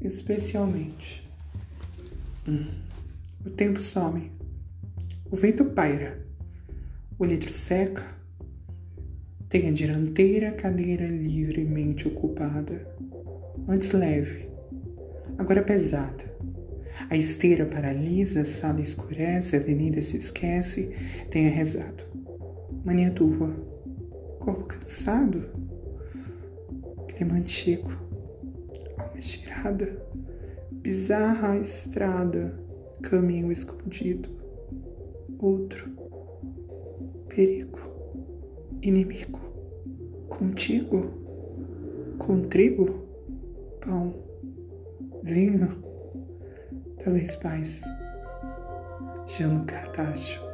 especialmente. Hum. O tempo some. O vento paira. O litro seca. Tem a dianteira cadeira livremente ocupada. Antes leve, agora pesada. A esteira paralisa, a sala escurece, a avenida se esquece. Tenha rezado. Mania turva. Corpo cansado. Clima antigo. Estirada. Bizarra estrada. Caminho escondido. Outro. Perigo. Inimigo. Contigo. Com trigo. Pão. Vinho. Talvez paz. Jano Cartacho.